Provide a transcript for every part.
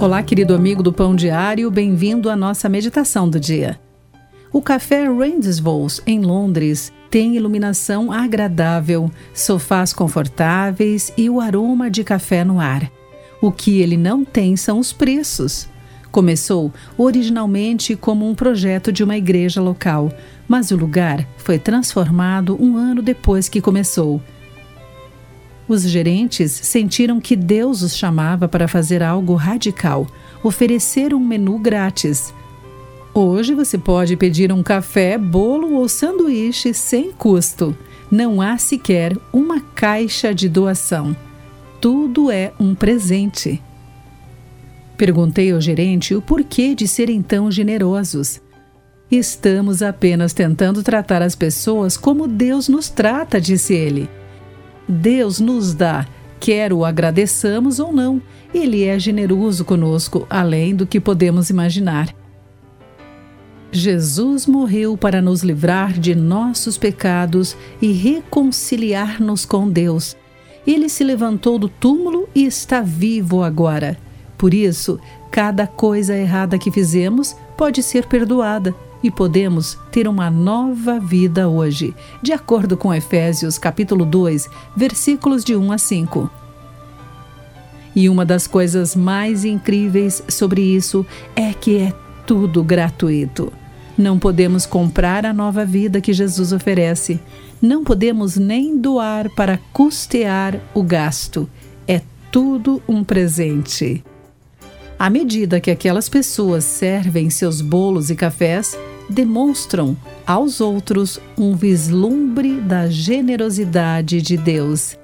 Olá, querido amigo do Pão Diário, bem-vindo à nossa meditação do dia. O café Randesvos, em Londres, tem iluminação agradável, sofás confortáveis e o aroma de café no ar. O que ele não tem são os preços. Começou originalmente como um projeto de uma igreja local, mas o lugar foi transformado um ano depois que começou. Os gerentes sentiram que Deus os chamava para fazer algo radical, oferecer um menu grátis. Hoje você pode pedir um café, bolo ou sanduíche sem custo. Não há sequer uma caixa de doação. Tudo é um presente. Perguntei ao gerente o porquê de serem tão generosos. Estamos apenas tentando tratar as pessoas como Deus nos trata, disse ele. Deus nos dá, quer o agradeçamos ou não. Ele é generoso conosco, além do que podemos imaginar. Jesus morreu para nos livrar de nossos pecados e reconciliar-nos com Deus. Ele se levantou do túmulo e está vivo agora. Por isso, cada coisa errada que fizemos pode ser perdoada e podemos ter uma nova vida hoje, de acordo com Efésios capítulo 2, versículos de 1 a 5. E uma das coisas mais incríveis sobre isso é que é tudo gratuito. Não podemos comprar a nova vida que Jesus oferece. Não podemos nem doar para custear o gasto. É tudo um presente. À medida que aquelas pessoas servem seus bolos e cafés, demonstram aos outros um vislumbre da generosidade de Deus.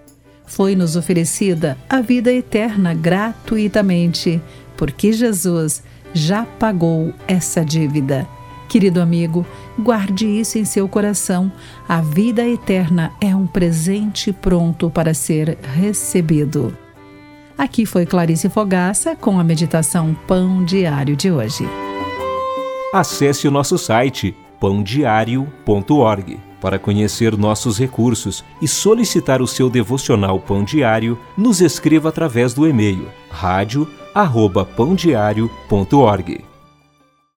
Foi-nos oferecida a vida eterna gratuitamente, porque Jesus já pagou essa dívida. Querido amigo, guarde isso em seu coração. A vida eterna é um presente pronto para ser recebido. Aqui foi Clarice Fogaça com a meditação Pão Diário de hoje. Acesse o nosso site pãodiario.org para conhecer nossos recursos e solicitar o seu devocional Pão Diário, nos escreva através do e-mail rádio@pãodiario.org.